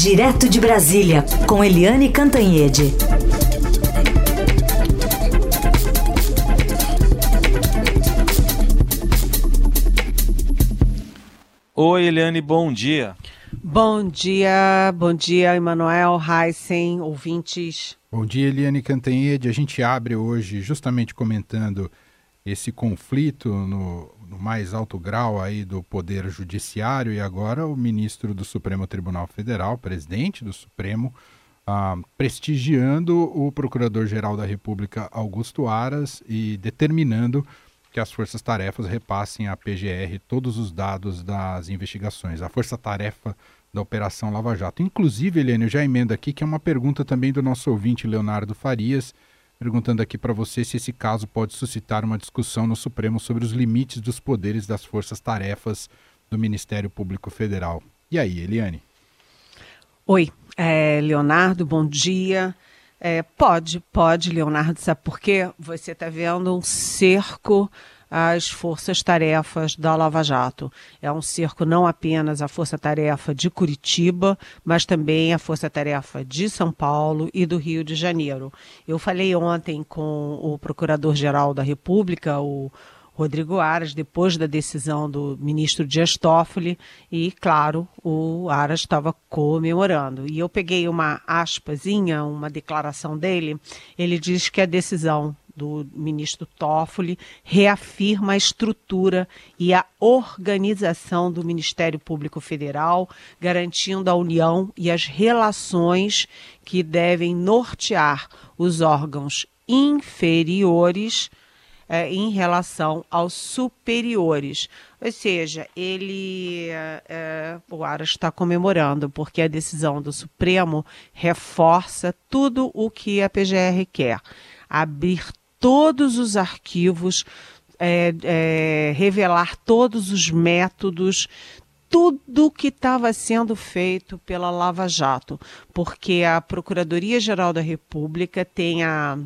Direto de Brasília, com Eliane Cantanhede. Oi, Eliane, bom dia. Bom dia, bom dia, Emanuel, Heisen, ouvintes. Bom dia, Eliane Cantanhede. A gente abre hoje justamente comentando esse conflito no, no, mais alto grau aí do Poder Judiciário e agora o ministro do Supremo Tribunal Federal, presidente do Supremo, ah, prestigiando o Procurador-Geral da República, Augusto Aras, e determinando que as forças-tarefas repassem à PGR todos os dados das investigações. A força-tarefa da Operação Lava Jato. Inclusive, Helene, eu já emendo aqui que é uma pergunta também do nosso ouvinte Leonardo Farias, perguntando aqui para você se esse caso pode suscitar uma discussão no Supremo sobre os limites dos poderes das forças-tarefas do Ministério Público Federal. E aí, Eliane? Oi, é, Leonardo, bom dia. É, pode, pode, Leonardo, sabe por quê? Você está vendo um cerco às forças-tarefas da Lava Jato. É um cerco não apenas à força-tarefa de Curitiba, mas também à força-tarefa de São Paulo e do Rio de Janeiro. Eu falei ontem com o Procurador-Geral da República, o Rodrigo Aras, depois da decisão do ministro Dias Toffoli, e, claro, o Aras estava comemorando. E eu peguei uma aspazinha, uma declaração dele, ele diz que a decisão do ministro Toffoli reafirma a estrutura e a organização do Ministério Público Federal, garantindo a união e as relações que devem nortear os órgãos inferiores é, em relação aos superiores. Ou seja, ele, é, o Aras está comemorando, porque a decisão do Supremo reforça tudo o que a PGR quer. Abrir todos os arquivos, é, é, revelar todos os métodos, tudo que estava sendo feito pela Lava Jato, porque a Procuradoria-Geral da República tem a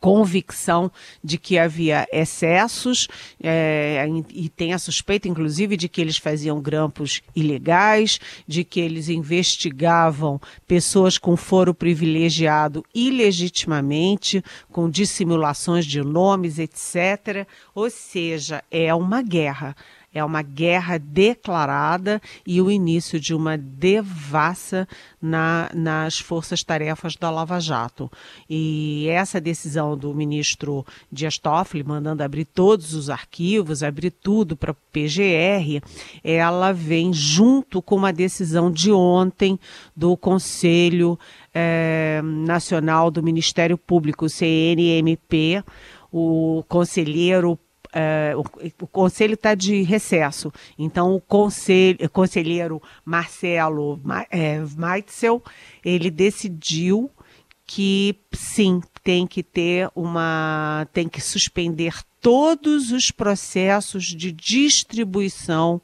convicção de que havia excessos é, e tem a suspeita, inclusive, de que eles faziam grampos ilegais, de que eles investigavam pessoas com foro privilegiado ilegitimamente, com dissimulações de nomes, etc. Ou seja, é uma guerra. É uma guerra declarada e o início de uma devassa na, nas forças-tarefas da Lava Jato. E essa decisão do ministro Dias Toffoli, mandando abrir todos os arquivos, abrir tudo para PGR, ela vem junto com uma decisão de ontem do Conselho eh, Nacional do Ministério Público, CNMP, o conselheiro Uh, o, o, conselho está de recesso, então o conselho, conselheiro Marcelo é, ele decidiu que sim, tem que ter uma, tem que suspender todos os processos de distribuição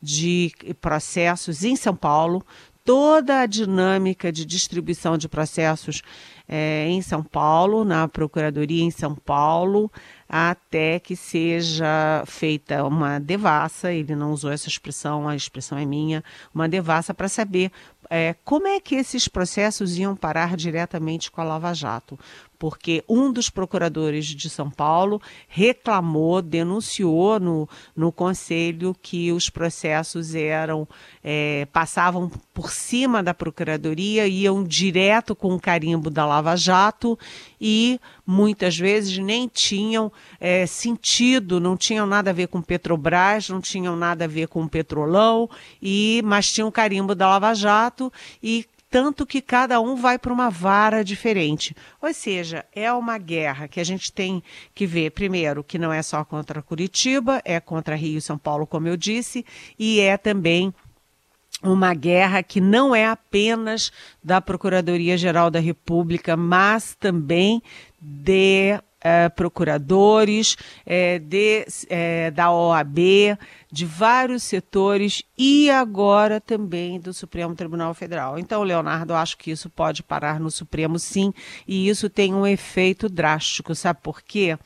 de processos em São Paulo, toda a dinâmica de distribuição de processos é, em São Paulo, na Procuradoria em São Paulo, até que seja feita uma devassa, ele não usou essa expressão, a expressão é minha, uma devassa para saber é, como é que esses processos iam parar diretamente com a Lava Jato porque um dos procuradores de São Paulo reclamou, denunciou no, no conselho que os processos eram é, passavam por cima da procuradoria, iam direto com o carimbo da Lava Jato e muitas vezes nem tinham é, sentido, não tinham nada a ver com Petrobras, não tinham nada a ver com Petrolão, e mas tinham o carimbo da Lava Jato e tanto que cada um vai para uma vara diferente. Ou seja, é uma guerra que a gente tem que ver, primeiro, que não é só contra Curitiba, é contra Rio e São Paulo, como eu disse, e é também uma guerra que não é apenas da Procuradoria-Geral da República, mas também de é, procuradores, é, de, é, da OAB, de vários setores e agora também do Supremo Tribunal Federal. Então, Leonardo, acho que isso pode parar no Supremo sim, e isso tem um efeito drástico, sabe por quê?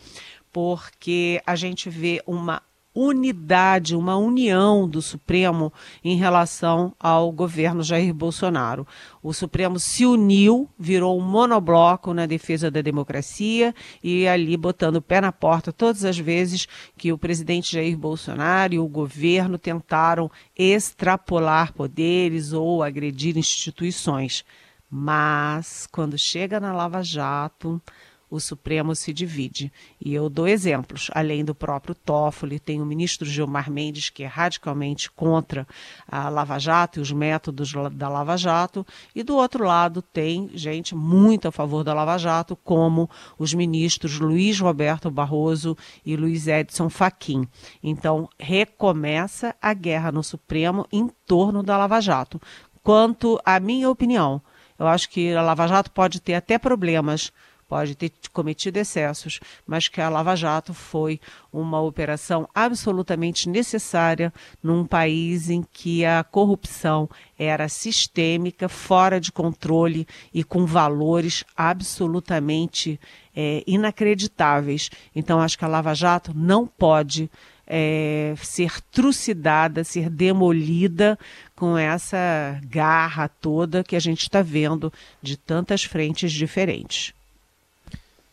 Porque a gente vê uma unidade, uma união do Supremo em relação ao governo Jair Bolsonaro. O Supremo se uniu, virou um monobloco na defesa da democracia e ali botando o pé na porta todas as vezes que o presidente Jair Bolsonaro e o governo tentaram extrapolar poderes ou agredir instituições. Mas, quando chega na Lava Jato, o Supremo se divide. E eu dou exemplos. Além do próprio Toffoli, tem o ministro Gilmar Mendes, que é radicalmente contra a Lava Jato e os métodos da Lava Jato. E do outro lado, tem gente muito a favor da Lava Jato, como os ministros Luiz Roberto Barroso e Luiz Edson Fachin. Então, recomeça a guerra no Supremo em torno da Lava Jato. Quanto à minha opinião, eu acho que a Lava Jato pode ter até problemas pode ter cometido excessos, mas que a Lava Jato foi uma operação absolutamente necessária num país em que a corrupção era sistêmica, fora de controle e com valores absolutamente é, inacreditáveis. Então, acho que a Lava Jato não pode é, ser trucidada, ser demolida com essa garra toda que a gente está vendo de tantas frentes diferentes.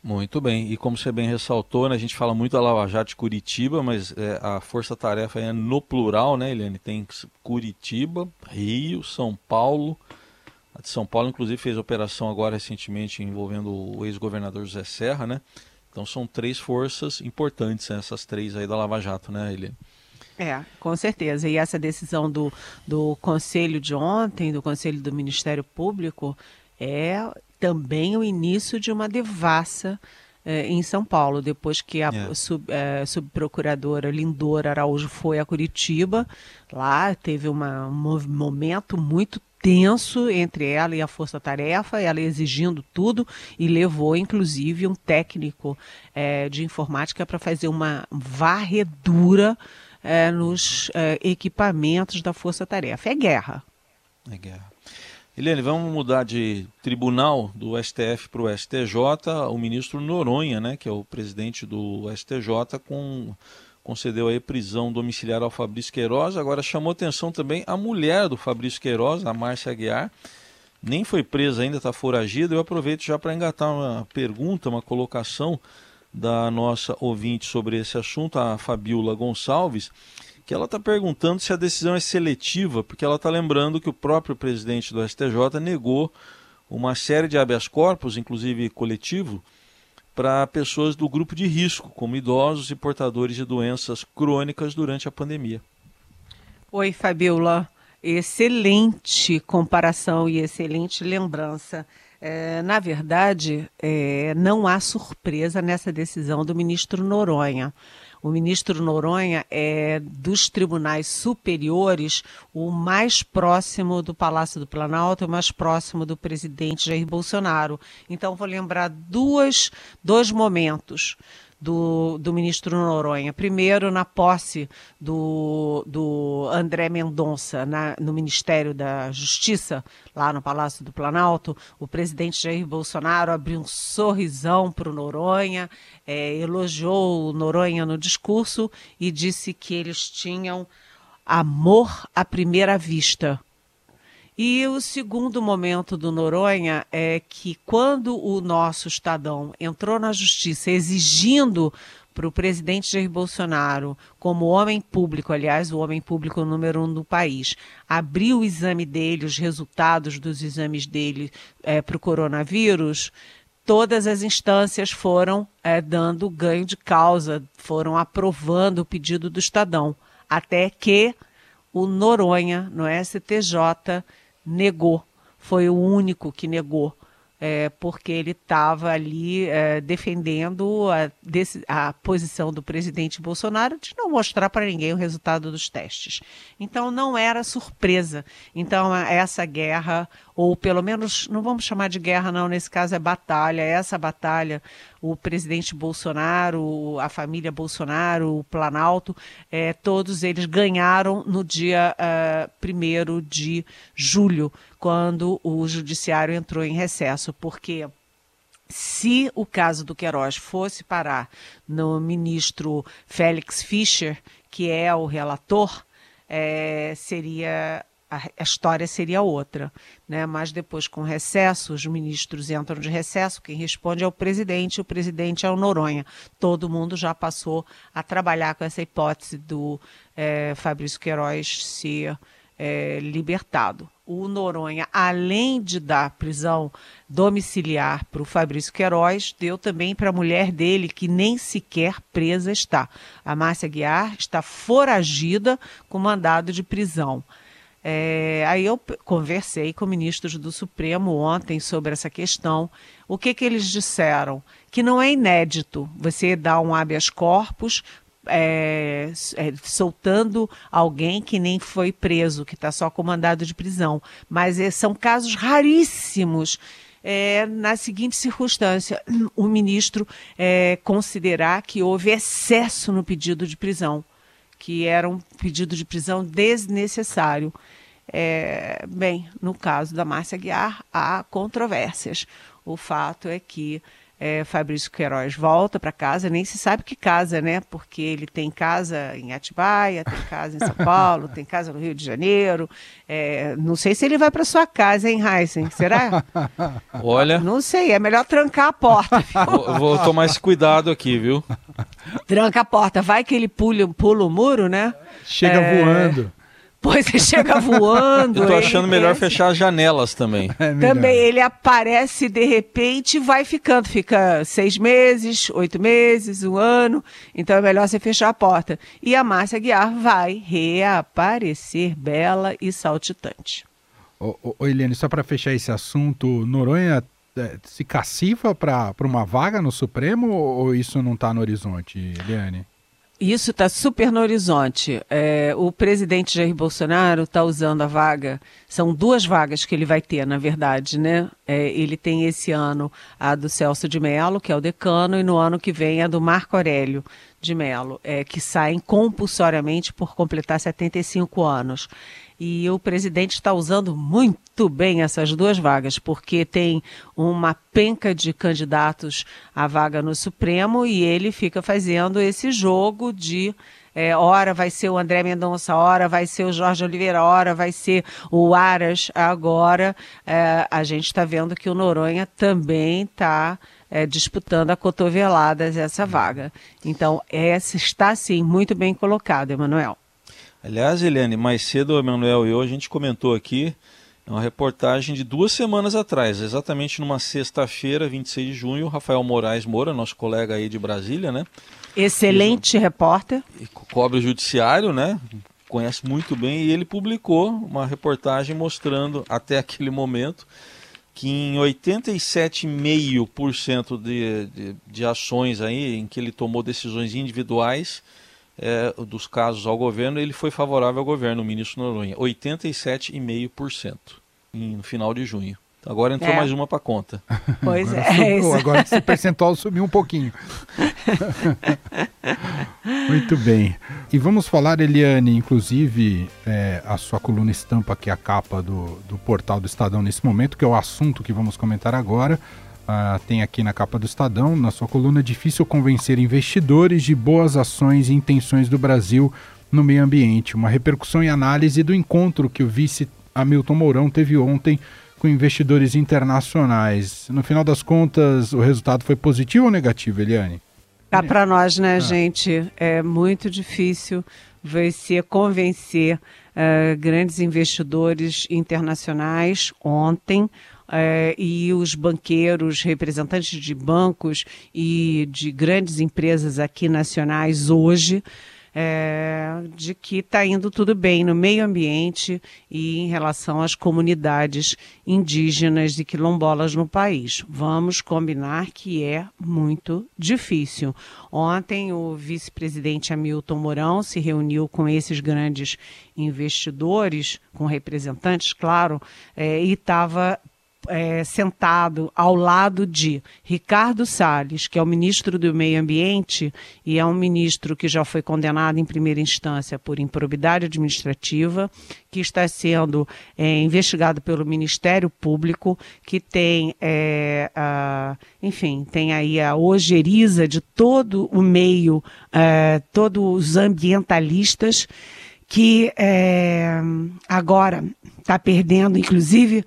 Muito bem, e como você bem ressaltou, né, a gente fala muito da Lava Jato de Curitiba, mas é, a força-tarefa é no plural, né, Eliane? Tem Curitiba, Rio, São Paulo. A de São Paulo, inclusive, fez operação agora recentemente envolvendo o ex-governador José Serra, né? Então são três forças importantes, né, essas três aí da Lava Jato, né, Eliane? É, com certeza. E essa decisão do, do Conselho de ontem, do Conselho do Ministério Público, é também o início de uma devassa eh, em São Paulo, depois que a yeah. sub, eh, subprocuradora Lindora Araújo foi a Curitiba. Lá teve uma, um momento muito tenso entre ela e a Força Tarefa, ela exigindo tudo e levou inclusive um técnico eh, de informática para fazer uma varredura eh, nos eh, equipamentos da Força Tarefa. É guerra. É guerra. Eliane, vamos mudar de tribunal do STF para o STJ. O ministro Noronha, né, que é o presidente do STJ, com, concedeu aí prisão domiciliar ao Fabrício Queiroz. Agora chamou atenção também a mulher do Fabrício Queiroz, a Márcia Aguiar. Nem foi presa ainda, está foragida. Eu aproveito já para engatar uma pergunta, uma colocação da nossa ouvinte sobre esse assunto, a Fabiola Gonçalves que ela está perguntando se a decisão é seletiva, porque ela está lembrando que o próprio presidente do STJ negou uma série de habeas corpus, inclusive coletivo, para pessoas do grupo de risco, como idosos e portadores de doenças crônicas durante a pandemia. Oi, Fabiola. Excelente comparação e excelente lembrança. É, na verdade, é, não há surpresa nessa decisão do ministro Noronha. O ministro Noronha é dos tribunais superiores o mais próximo do Palácio do Planalto, o mais próximo do presidente Jair Bolsonaro. Então, vou lembrar duas, dois momentos do, do ministro Noronha. Primeiro, na posse do, do André Mendonça na, no Ministério da Justiça, lá no Palácio do Planalto, o presidente Jair Bolsonaro abriu um sorrisão para o Noronha, é, elogiou o Noronha no discurso e disse que eles tinham amor à primeira vista. E o segundo momento do Noronha é que quando o nosso Estadão entrou na justiça exigindo para o presidente Jair Bolsonaro, como homem público, aliás, o homem público número um do país, abrir o exame dele, os resultados dos exames dele é, para o coronavírus, todas as instâncias foram é, dando ganho de causa, foram aprovando o pedido do Estadão, até que o Noronha, no STJ, negou, foi o único que negou, é, porque ele estava ali é, defendendo a, a, posição do presidente Bolsonaro de não mostrar para ninguém o resultado dos testes. Então não era surpresa. Então essa guerra ou pelo menos, não vamos chamar de guerra, não, nesse caso é batalha. Essa batalha, o presidente Bolsonaro, a família Bolsonaro, o Planalto, é, todos eles ganharam no dia uh, é, 1 de julho, quando o judiciário entrou em recesso, porque se o caso do Queiroz fosse parar no ministro Félix Fischer, que é o relator, é, seria a, história seria outra, né? Mas depois com recesso, os ministros entram de recesso, quem responde é o presidente, o presidente é o Noronha. Todo mundo já passou a trabalhar com essa hipótese do é, Fabrício Queiroz ser é, libertado. O Noronha, além de dar prisão domiciliar para o Fabrício Queiroz, deu também para a mulher dele, que nem sequer presa está. A Márcia Guiar está foragida com mandado de prisão. É, aí eu conversei com ministros do Supremo ontem sobre essa questão. O que, que eles disseram? Que não é inédito você dar um habeas corpus é, é, soltando alguém que nem foi preso, que está só com mandado de prisão. Mas é, são casos raríssimos. É, na seguinte circunstância, o ministro é, considerar que houve excesso no pedido de prisão que era um pedido de prisão desnecessário. É, bem, no caso da Márcia Guiar, há controvérsias. O fato é que é, Fabrício Queiroz volta para casa, nem se sabe que casa, né? Porque ele tem casa em Atibaia, tem casa em São Paulo, tem casa no Rio de Janeiro. É, não sei se ele vai para sua casa, hein, Heisen? Será? Olha. Não sei, é melhor trancar a porta. Vou, vou, tomar esse cuidado aqui, viu? Tranca a porta, vai que ele pula, pula o muro, né? Chega é... voando. Pois ele chega voando. Eu tô achando melhor fechar as janelas também. É também ele aparece de repente e vai ficando. Fica seis meses, oito meses, um ano. Então é melhor você fechar a porta. E a Márcia Guiar vai reaparecer bela e saltitante. Ô, ô, ô Eliane, só para fechar esse assunto, Noronha é, se cacifa para uma vaga no Supremo ou isso não está no horizonte, Eliane? Isso está super no horizonte. É, o presidente Jair Bolsonaro está usando a vaga. São duas vagas que ele vai ter, na verdade, né? É, ele tem esse ano a do Celso de Mello, que é o decano, e no ano que vem a do Marco Aurélio de Mello, é, que saem compulsoriamente por completar 75 anos. E o presidente está usando muito bem essas duas vagas, porque tem uma penca de candidatos à vaga no Supremo e ele fica fazendo esse jogo de é, hora vai ser o André Mendonça, hora vai ser o Jorge Oliveira, hora vai ser o Aras. Agora é, a gente está vendo que o Noronha também está é, disputando a cotoveladas essa vaga. Então, essa está sim muito bem colocado, Emanuel. Aliás, Eliane, mais cedo o Emanuel e eu a gente comentou aqui uma reportagem de duas semanas atrás, exatamente numa sexta-feira, 26 de junho, Rafael Moraes Moura, nosso colega aí de Brasília, né? Excelente repórter. Cobre o judiciário, né? Conhece muito bem e ele publicou uma reportagem mostrando até aquele momento que em 87,5% de, de, de ações aí em que ele tomou decisões individuais, é, dos casos ao governo, ele foi favorável ao governo, o ministro Noronha, 87,5% no final de junho. Agora entrou é. mais uma para conta. Pois agora é. Subiu, agora esse percentual subiu um pouquinho. Muito bem. E vamos falar, Eliane, inclusive, é, a sua coluna estampa, que é a capa do, do portal do Estadão nesse momento, que é o assunto que vamos comentar agora. Uh, tem aqui na capa do Estadão, na sua coluna, é difícil convencer investidores de boas ações e intenções do Brasil no meio ambiente. Uma repercussão e análise do encontro que o vice Hamilton Mourão teve ontem com investidores internacionais. No final das contas, o resultado foi positivo ou negativo, Eliane? Tá para nós, né, ah. gente? É muito difícil você convencer uh, grandes investidores internacionais ontem é, e os banqueiros, representantes de bancos e de grandes empresas aqui nacionais hoje, é, de que está indo tudo bem no meio ambiente e em relação às comunidades indígenas e quilombolas no país. Vamos combinar que é muito difícil. Ontem, o vice-presidente Hamilton Mourão se reuniu com esses grandes investidores, com representantes, claro, é, e estava é, sentado ao lado de Ricardo Salles, que é o ministro do Meio Ambiente e é um ministro que já foi condenado em primeira instância por improbidade administrativa, que está sendo é, investigado pelo Ministério Público, que tem, é, a, enfim, tem aí a ojeriza de todo o meio, é, todos os ambientalistas que é, agora está perdendo, inclusive,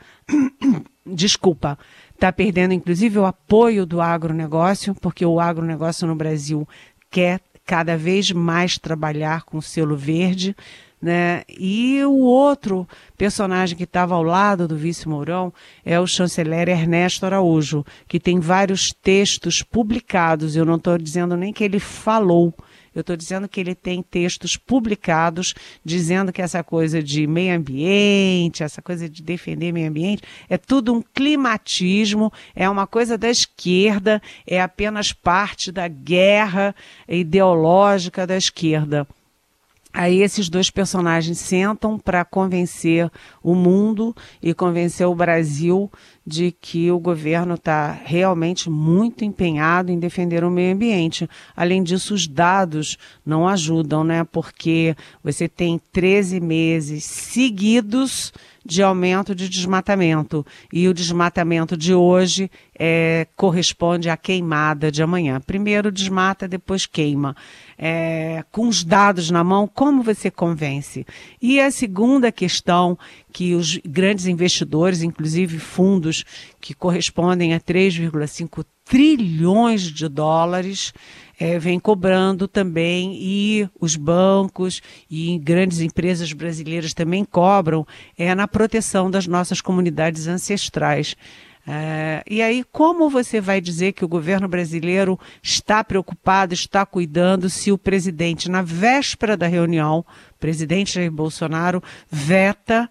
desculpa, está perdendo inclusive o apoio do agronegócio, porque o agronegócio no Brasil quer cada vez mais trabalhar com selo verde. Né? E o outro personagem que estava ao lado do vice Mourão é o chanceler Ernesto Araújo, que tem vários textos publicados. Eu não estou dizendo nem que ele falou, eu estou dizendo que ele tem textos publicados dizendo que essa coisa de meio ambiente, essa coisa de defender meio ambiente, é tudo um climatismo, é uma coisa da esquerda, é apenas parte da guerra ideológica da esquerda. Aí esses dois personagens sentam para convencer o mundo e convencer o Brasil de que o governo está realmente muito empenhado em defender o meio ambiente. Além disso, os dados não ajudam, né? Porque você tem 13 meses seguidos de aumento de desmatamento. E o desmatamento de hoje é, corresponde à queimada de amanhã. Primeiro desmata, depois queima. É, com os dados na mão, como você convence? E a segunda questão que os grandes investidores, inclusive fundos que correspondem a 3,5 trilhões de dólares, é, vem cobrando também, e os bancos e grandes empresas brasileiras também cobram, é na proteção das nossas comunidades ancestrais. É, e aí, como você vai dizer que o governo brasileiro está preocupado, está cuidando, se o presidente, na véspera da reunião, presidente Jair Bolsonaro, veta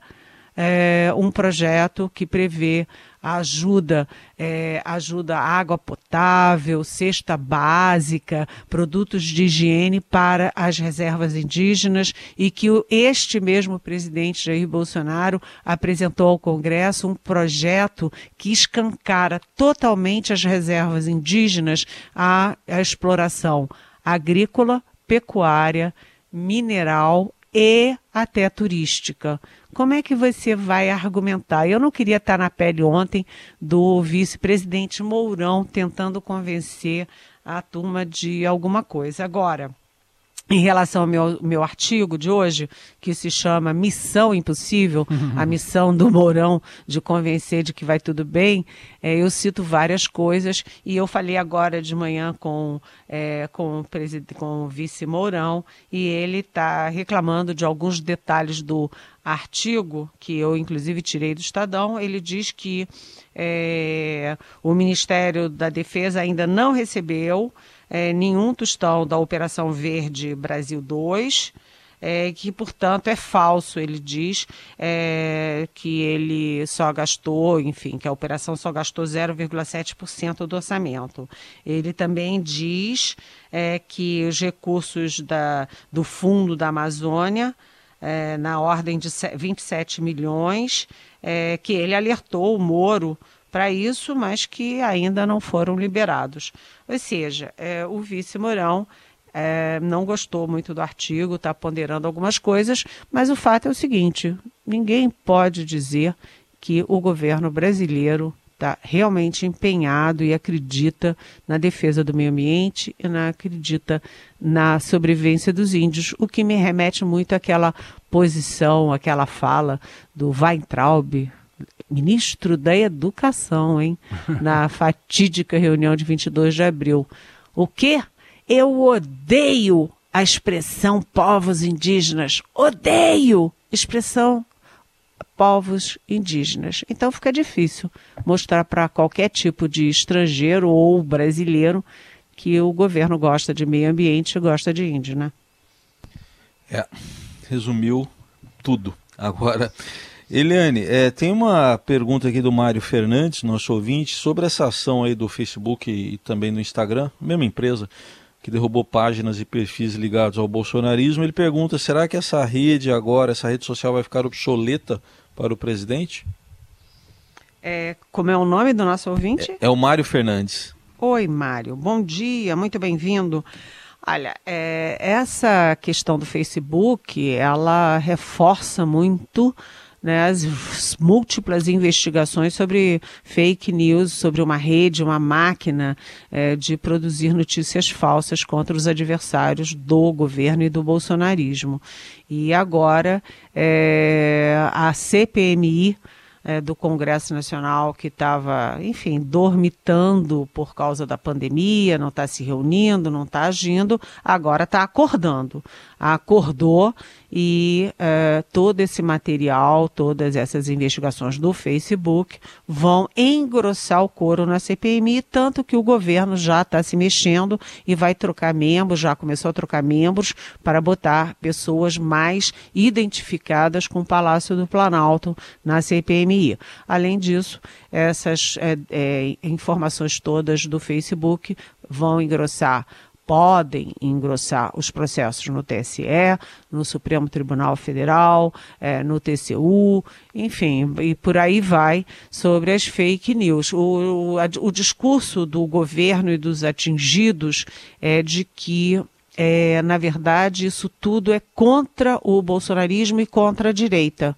é, um projeto que prevê ajuda, é, ajuda água potável, cesta básica, produtos de higiene para as reservas indígenas e que este mesmo presidente Jair Bolsonaro apresentou ao Congresso um projeto que escancara totalmente as reservas indígenas à, à exploração agrícola, pecuária, mineral e até turística. Como é que você vai argumentar? Eu não queria estar na pele ontem do vice-presidente Mourão tentando convencer a turma de alguma coisa. Agora, em relação ao meu, meu artigo de hoje, que se chama Missão Impossível, uhum. a missão do Mourão de convencer de que vai tudo bem, é, eu cito várias coisas e eu falei agora de manhã com, é, com, o, com o vice Mourão e ele está reclamando de alguns detalhes do artigo, que eu inclusive tirei do Estadão, ele diz que é, o Ministério da Defesa ainda não recebeu é, nenhum tostão da Operação Verde Brasil 2, é, que, portanto, é falso. Ele diz é, que ele só gastou, enfim, que a operação só gastou 0,7% do orçamento. Ele também diz é, que os recursos da, do Fundo da Amazônia, é, na ordem de 27 milhões, é, que ele alertou o Moro para isso, mas que ainda não foram liberados. Ou seja, é, o vice Mourão é, não gostou muito do artigo, está ponderando algumas coisas, mas o fato é o seguinte: ninguém pode dizer que o governo brasileiro está realmente empenhado e acredita na defesa do meio ambiente e na, acredita na sobrevivência dos índios, o que me remete muito àquela posição, àquela fala do Weintraub, ministro da Educação, hein? Na fatídica reunião de 22 de abril. O quê? Eu odeio a expressão povos indígenas. Odeio expressão povos indígenas. Então fica difícil mostrar para qualquer tipo de estrangeiro ou brasileiro que o governo gosta de meio ambiente e gosta de índio, né? É, resumiu tudo. Agora, Eliane, é, tem uma pergunta aqui do Mário Fernandes, nosso ouvinte, sobre essa ação aí do Facebook e também no Instagram, mesma empresa que derrubou páginas e perfis ligados ao bolsonarismo. Ele pergunta: será que essa rede agora, essa rede social vai ficar obsoleta para o presidente? É, como é o nome do nosso ouvinte? É, é o Mário Fernandes. Oi, Mário. Bom dia, muito bem-vindo. Olha, é, essa questão do Facebook, ela reforça muito né, as múltiplas investigações sobre fake news, sobre uma rede, uma máquina é, de produzir notícias falsas contra os adversários do governo e do bolsonarismo. E agora é, a CPMI é, do Congresso Nacional que estava, enfim, dormitando por causa da pandemia, não está se reunindo, não está agindo, agora está acordando. Acordou e é, todo esse material, todas essas investigações do Facebook vão engrossar o couro na CPMI, tanto que o governo já está se mexendo e vai trocar membros, já começou a trocar membros para botar pessoas mais identificadas com o Palácio do Planalto na CPMI. Além disso, essas é, é, informações todas do Facebook vão engrossar podem engrossar os processos no TSE, no Supremo Tribunal Federal, é, no TCU, enfim, e por aí vai sobre as fake news. O, o, o discurso do governo e dos atingidos é de que é, na verdade, isso tudo é contra o bolsonarismo e contra a direita.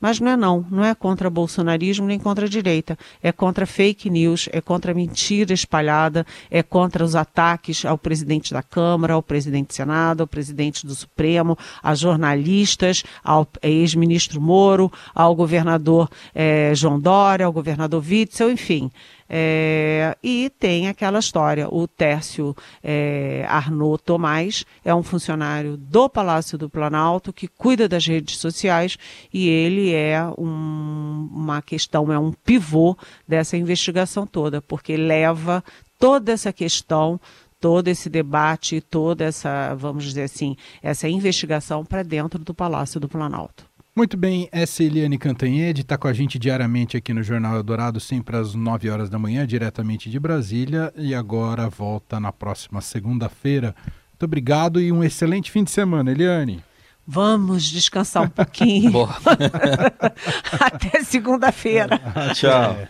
Mas não é não, não é contra bolsonarismo nem contra a direita, é contra fake news, é contra mentira espalhada, é contra os ataques ao presidente da Câmara, ao presidente do Senado, ao presidente do Supremo, a jornalistas, ao ex-ministro Moro, ao governador eh, João Dória, ao governador Witzel, enfim. É, e tem aquela história: o Tércio é, Arnaud Tomás é um funcionário do Palácio do Planalto que cuida das redes sociais e ele é um, uma questão, é um pivô dessa investigação toda, porque leva toda essa questão todo esse debate, toda essa, vamos dizer assim, essa investigação para dentro do Palácio do Planalto. Muito bem, essa é Eliane Cantanhede está com a gente diariamente aqui no Jornal Eldorado, sempre às 9 horas da manhã, diretamente de Brasília, e agora volta na próxima segunda-feira. Muito obrigado e um excelente fim de semana, Eliane. Vamos descansar um pouquinho. Até segunda-feira. Tchau.